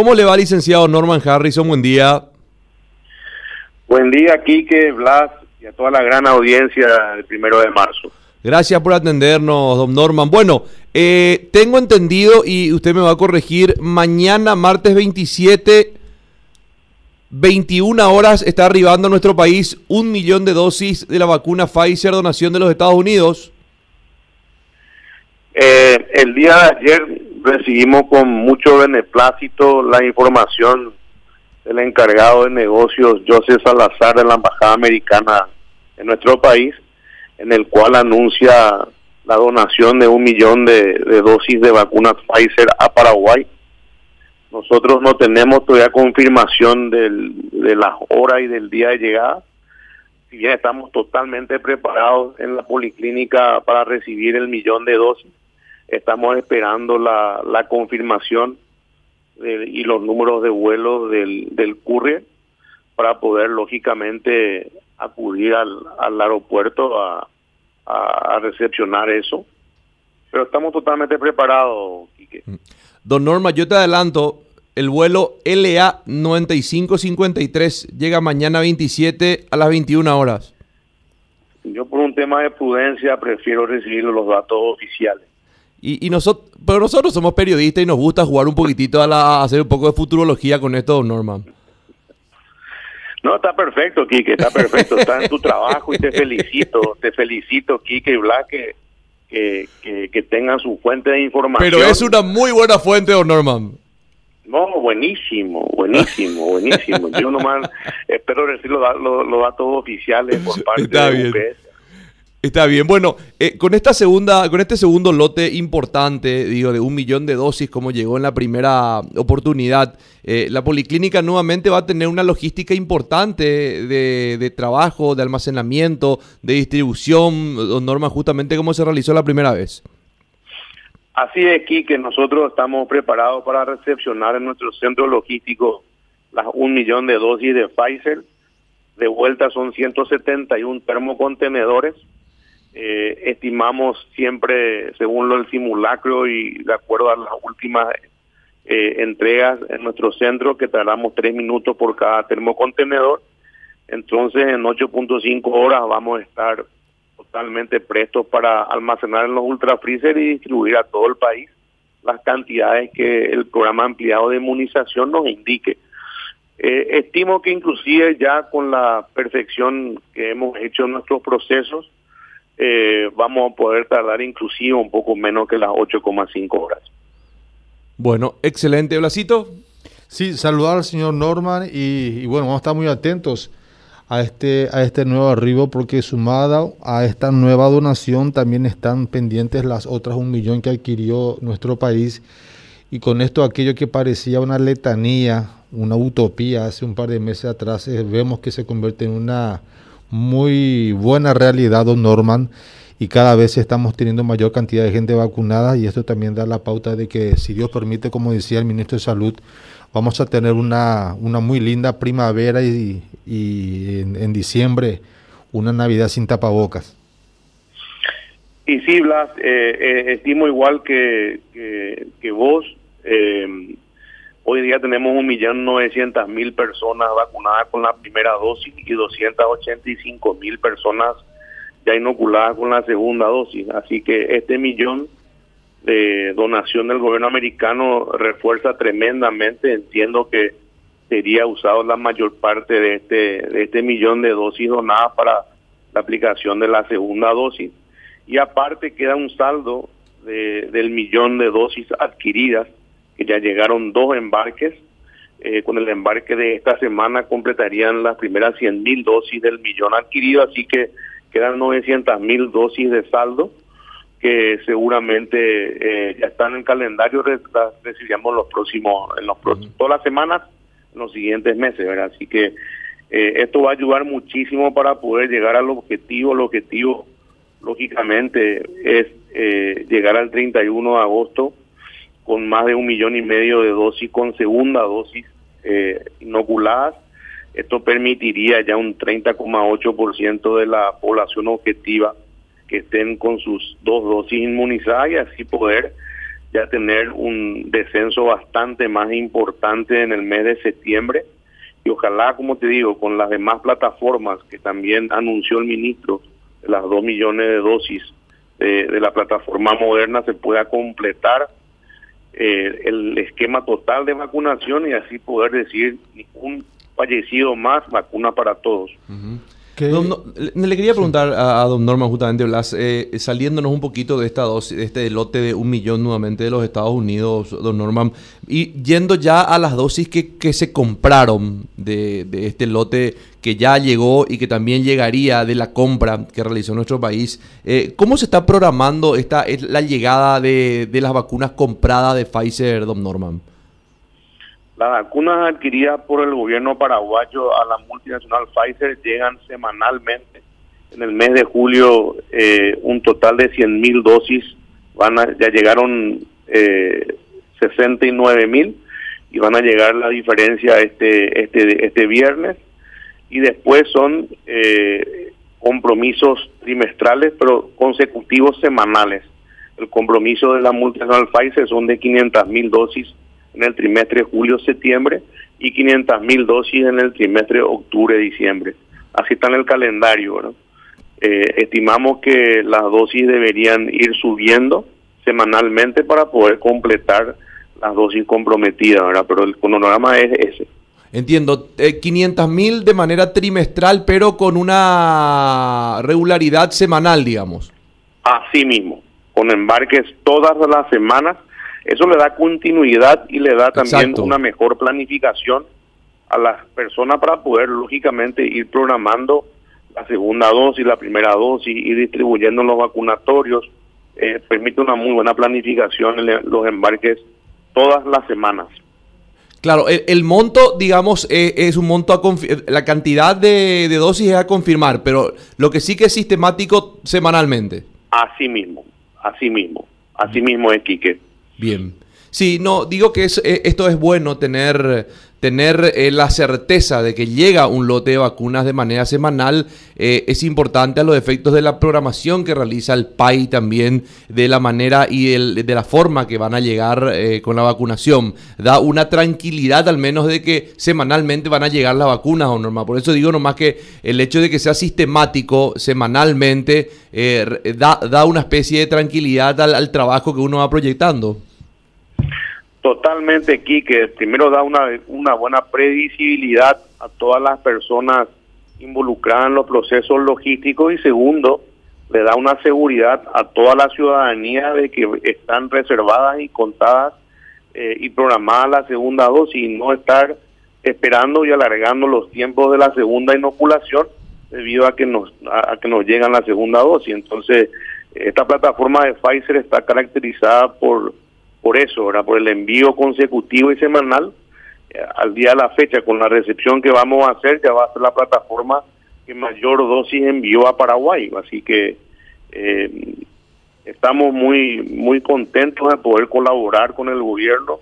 ¿Cómo le va, licenciado Norman Harrison? Buen día. Buen día, Quique, Blas y a toda la gran audiencia del primero de marzo. Gracias por atendernos, don Norman. Bueno, eh, tengo entendido, y usted me va a corregir, mañana, martes 27, 21 horas, está arribando a nuestro país un millón de dosis de la vacuna Pfizer, donación de los Estados Unidos. Eh, el día de ayer recibimos con mucho beneplácito la información del encargado de negocios José Salazar de la Embajada Americana en nuestro país, en el cual anuncia la donación de un millón de, dosis de vacunas Pfizer a Paraguay. Nosotros no tenemos todavía confirmación de las horas y del día de llegada. Si bien estamos totalmente preparados en la policlínica para recibir el millón de dosis, estamos esperando la, la confirmación y los números de vuelo del, del courier para poder lógicamente acudir al, al aeropuerto a, a, recepcionar eso. Pero estamos totalmente preparados, Quique. Mm. Don Norma, yo te adelanto, el vuelo LA 9553 llega mañana 27 a las 21 horas. Yo por un tema de prudencia prefiero recibir los datos oficiales. Y, y nosotros, pero nosotros somos periodistas y nos gusta jugar un poquitito a, la, hacer un poco de futurología con esto, don Norman. No, está perfecto, Quique, está perfecto. Está en tu trabajo y te felicito. Te felicito, Quique y Black, que, que, tengan su fuente de información. Pero es una muy buena fuente, don Norman. No, buenísimo, buenísimo, buenísimo. Yo nomás espero recibir los, datos oficiales por parte de UPS. Está bien. Bueno, eh, con esta segunda, con este segundo lote importante, digo, de un millón de dosis, como llegó en la primera oportunidad, eh, la policlínica nuevamente va a tener una logística importante de, trabajo, de almacenamiento, de distribución, Norma, justamente como se realizó la primera vez. Así es, que nosotros estamos preparados para recepcionar en nuestro centro logístico las un millón de dosis de Pfizer. De vuelta son 171 termocontenedores eh, estimamos siempre, según lo del simulacro y de acuerdo a las últimas eh, entregas en nuestro centro, que tardamos tres minutos por cada termocontenedor. Entonces, en 8.5 horas vamos a estar totalmente prestos para almacenar en los ultrafreezer y distribuir a todo el país las cantidades que el programa ampliado de inmunización nos indique. Eh, estimo que inclusive ya con la perfección que hemos hecho en nuestros procesos, eh, vamos a poder tardar inclusive un poco menos que las 8,5 horas. Bueno, excelente, Blasito. Sí, saludar al señor Norman y, bueno, vamos a estar muy atentos a este, a este nuevo arribo porque sumado a esta nueva donación también están pendientes las otras un millón que adquirió nuestro país y con esto aquello que parecía una letanía, una utopía hace un par de meses atrás, eh, vemos que se convierte en una muy buena realidad, don Norman, y cada vez estamos teniendo mayor cantidad de gente vacunada y esto también da la pauta de que, si Dios permite, como decía el ministro de Salud, vamos a tener una, una muy linda primavera y, y en, diciembre una Navidad sin tapabocas. Y sí, Blas, eh, eh, estimo igual que, que, que vos. Eh, Hoy día tenemos 1.900.000 personas vacunadas con la primera dosis y 285.000 personas ya inoculadas con la segunda dosis. Así que este millón de donación del gobierno americano refuerza tremendamente. Entiendo que sería usado la mayor parte de este, de este millón de dosis donadas para la aplicación de la segunda dosis. Y aparte queda un saldo de, del millón de dosis adquiridas ya llegaron dos embarques. Eh, con el embarque de esta semana completarían las primeras 100 mil dosis del millón adquirido, así que quedan 900 mil dosis de saldo que seguramente eh, ya están en calendario, recibiremos los próximos, en los próximos, todas las semanas, en los siguientes meses, ¿verdad? Así que eh, esto va a ayudar muchísimo para poder llegar al objetivo. El objetivo, lógicamente, es llegar al 31 de agosto con más de un millón y medio de dosis con segunda dosis eh, inoculadas. Esto permitiría ya un 30,8% de la población objetiva que estén con sus dos dosis inmunizadas y así poder ya tener un descenso bastante más importante en el mes de septiembre y ojalá, como te digo, con las demás plataformas que también anunció el ministro, las dos millones de dosis de, la plataforma moderna, se pueda completar eh, el esquema total de vacunación y así poder decir un fallecido más, vacuna para todos le quería preguntar a, don Norman justamente, Blas, eh, saliéndonos un poquito de esta dosis, de este lote de un millón nuevamente de los Estados Unidos, don Norman, y yendo ya a las dosis que, que se compraron de, de, este lote que ya llegó y que también llegaría de la compra que realizó nuestro país, eh, ¿cómo se está programando esta, la llegada de, de las vacunas compradas de Pfizer, don Norman? Las vacunas adquiridas por el gobierno paraguayo a la multinacional Pfizer llegan semanalmente. En el mes de julio eh, un total de 100 mil dosis, van ya llegaron eh, 69 mil y van a llegar la diferencia este, este, este viernes. Y después son eh, compromisos trimestrales, pero consecutivos semanales. El compromiso de la multinacional Pfizer son de 500 mil dosis en el trimestre julio-septiembre y 500 mil dosis en el trimestre octubre-diciembre. Así está en el calendario. Eh, estimamos que las dosis deberían ir subiendo semanalmente para poder completar las dosis comprometidas, ¿verdad? pero el cronograma es ese. Entiendo, eh, 500 mil de manera trimestral, pero con una regularidad semanal, digamos. Así mismo, con embarques todas las semanas eso le da continuidad y le da también una mejor planificación a las personas para poder lógicamente ir programando la segunda dosis, la primera dosis y distribuyendo los vacunatorios. Eh, permite una muy buena planificación en los embarques todas las semanas. Claro, el, monto, digamos, eh, es un monto a la cantidad de, de, dosis es a confirmar, pero lo que sí que es sistemático semanalmente. Así mismo, así mismo, así mismo es, Quique. Bien. Sí, no, digo que es, eh, esto es bueno tener, tener eh, la certeza de que llega un lote de vacunas de manera semanal. Eh, es importante a los efectos de la programación que realiza el PAI también, de la manera y de la forma que van a llegar con la vacunación. Da una tranquilidad al menos de que semanalmente van a llegar las vacunas, o normal. Por eso digo nomás que el hecho de que sea sistemático semanalmente da, da, una especie de tranquilidad al trabajo que uno va proyectando. Totalmente, aquí que primero da una, una buena previsibilidad a todas las personas involucradas en los procesos logísticos y segundo, le da una seguridad a toda la ciudadanía de que están reservadas y contadas eh, y programadas la segunda dosis y no estar esperando y alargando los tiempos de la segunda inoculación debido a que nos a que nos llegan la segunda dosis. Entonces, esta plataforma de Pfizer está caracterizada por por eso, ¿verdad? por el envío consecutivo y semanal, eh, al día de la fecha, con la recepción que vamos a hacer, ya va a ser la plataforma que mayor dosis envió a Paraguay. Así que eh, estamos muy, muy contentos de poder colaborar con el gobierno,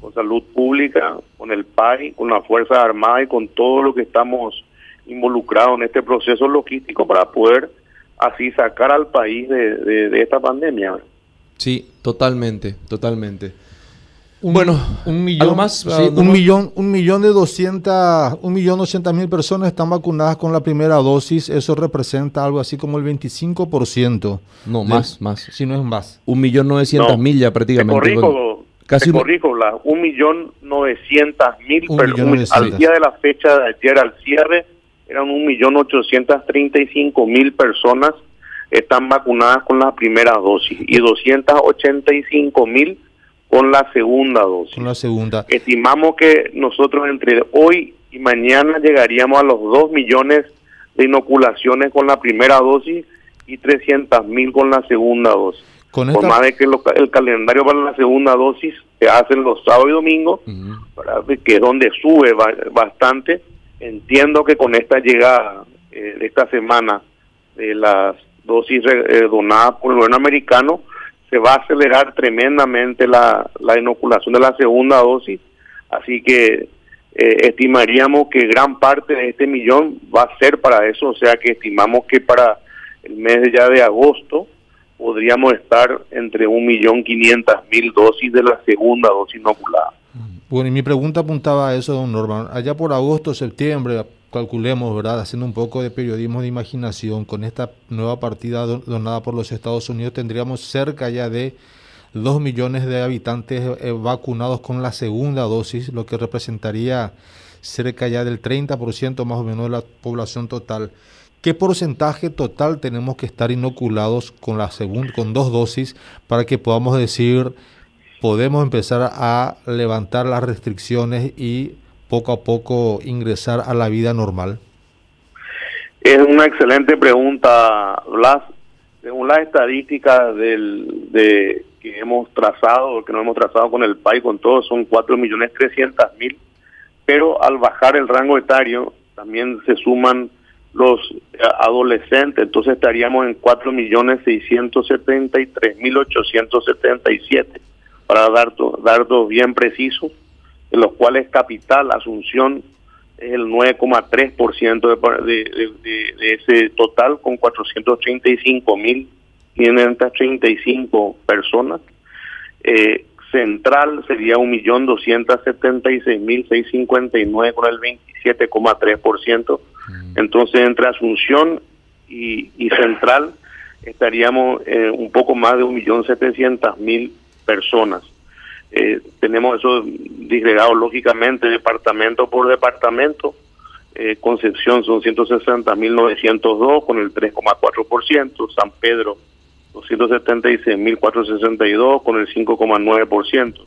con salud pública, con el PAI, con las Fuerzas Armadas y con todo lo que estamos involucrados en este proceso logístico para poder así sacar al país de, de esta pandemia. Sí, totalmente, totalmente. bueno, un millón, más, un millón, un millón de doscientas, un millón doscientas mil personas están vacunadas con la primera dosis. Eso representa algo así como el 25%. No, más, más. Si no es más. Un millón novecientas mil ya prácticamente. Te corrijo, casi te corrijo, la, un millón novecientas mil personas. Al día de la fecha de ayer, al cierre, eran un millón ochocientas treinta y cinco mil personas están vacunadas con la primera dosis y 285 mil con la segunda dosis. Con la segunda. Estimamos que nosotros entre hoy y mañana llegaríamos a los 2 millones de inoculaciones con la primera dosis y 300 mil con la segunda dosis. Con Por más de que el calendario para la segunda dosis se hace los sábados y domingos, que es donde sube bastante. Entiendo que con esta llegada eh, de esta semana de las dosis eh, donadas por el gobierno americano, se va a acelerar tremendamente la, la inoculación de la segunda dosis, así que eh, estimaríamos que gran parte de este millón va a ser para eso, o sea que estimamos que para el mes ya de agosto podríamos estar entre 1.500.000 dosis de la segunda dosis inoculada. Bueno, y mi pregunta apuntaba a eso, don Norman. Allá por agosto, septiembre, calculemos, ¿verdad? Haciendo un poco de periodismo de imaginación, con esta nueva partida donada por los Estados Unidos, tendríamos cerca ya de 2 millones de habitantes eh, vacunados con la segunda dosis, lo que representaría cerca ya del 30% más o menos de la población total. ¿Qué porcentaje total tenemos que estar inoculados con la segunda, con dos dosis para que podamos decir podemos empezar a levantar las restricciones y poco a poco ingresar a la vida normal? Es una excelente pregunta, Blas. Según las estadísticas del, de, que hemos trazado, que no hemos trazado con el PAI, con todo, son 4.300.000, pero al bajar el rango etario también se suman los adolescentes, entonces estaríamos en 4.673.877 para dar datos bien precisos, de los cuales Capital, Asunción, es el 9,3% de, de, de, ese total, con 435.535 personas. Eh, Central sería 1.276.659 con el 27,3%. Mm. Entonces, entre Asunción y, y Central estaríamos eh, un poco más de 1.700.000 personas. Eh, tenemos eso disgregado lógicamente departamento por departamento. Eh, Concepción son 160.902 con el 3,4%, San Pedro 276.462 con el 5,9%,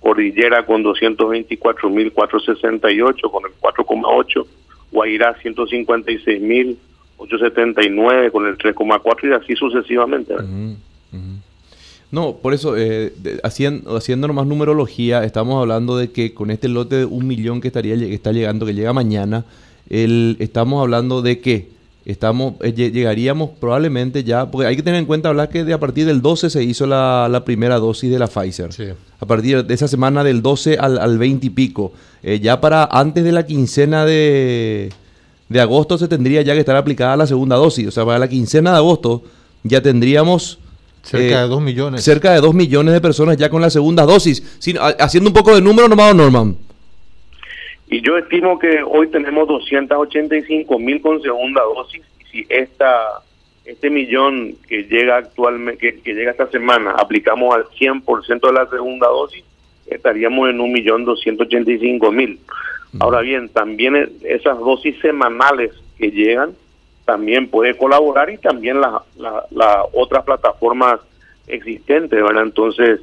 Cordillera con 224.468 con el 4,8%, Guairá 156.879 con el 3,4% y así sucesivamente. No, por eso, eh, haciendo, haciendo más numerología, estamos hablando de que con este lote de un millón que estaría está llegando, que llega mañana, el, estamos hablando de que estamos eh, llegaríamos probablemente ya, porque hay que tener en cuenta, hablar que de a partir del 12 se hizo la, la primera dosis de la Pfizer. A partir de esa semana del 12 al, al 20 y pico. Eh, ya para antes de la quincena de, de agosto se tendría ya que estar aplicada la segunda dosis. O sea, para la quincena de agosto ya tendríamos Cerca de 2 millones. Cerca de 2 millones de personas ya con la segunda dosis. haciendo un poco de número nomás, Norman. Y yo estimo que hoy tenemos 285 mil con segunda dosis. Y si esta, este millón que llega actualmente, que, llega esta semana, aplicamos al 100% de la segunda dosis, estaríamos en un millón 285 mil. Ahora bien, también esas dosis semanales que llegan, también puede colaborar y también las la, otras plataformas existentes, ¿verdad? Entonces,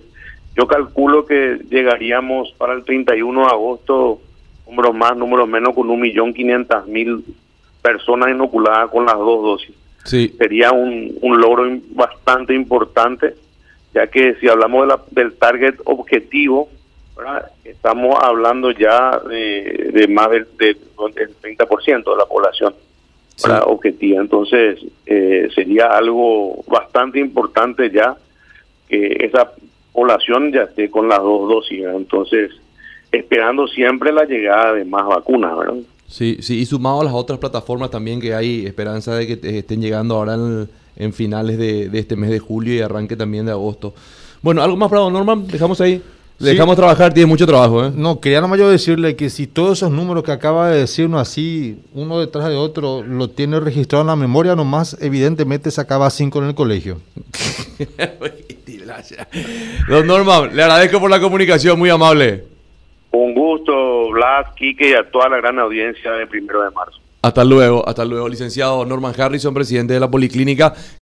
yo calculo que llegaríamos para el 31 de agosto, números más, números menos, con un millón quinientas mil personas inoculadas con las dos dosis. Sí. Sería un, un logro bastante importante, ya que si hablamos de la, del target objetivo, ¿verdad? estamos hablando ya de, de más del, del 30% de la población para objetiva. Entonces, eh, sería algo bastante importante ya que esa población ya esté con las dos dosis. Entonces, esperando siempre la llegada de más vacunas, ¿verdad? Sí, sí, y sumado a las otras plataformas también que hay esperanza de que estén llegando ahora en, finales de, de, este mes de julio y arranque también de agosto. Bueno, ¿algo más para don Norman? Dejamos ahí. Dejamos trabajar, tiene mucho trabajo. ¿eh? No, quería nomás yo decirle que si todos esos números que acaba de decirnos así, uno detrás de otro, lo tiene registrado en la memoria, nomás evidentemente sacaba cinco en el colegio. Don Norman, le agradezco por la comunicación, muy amable. Un gusto, Blas, Quique y a toda la gran audiencia de primero de marzo. Hasta luego, hasta luego, licenciado Norman Harrison, presidente de la Policlínica.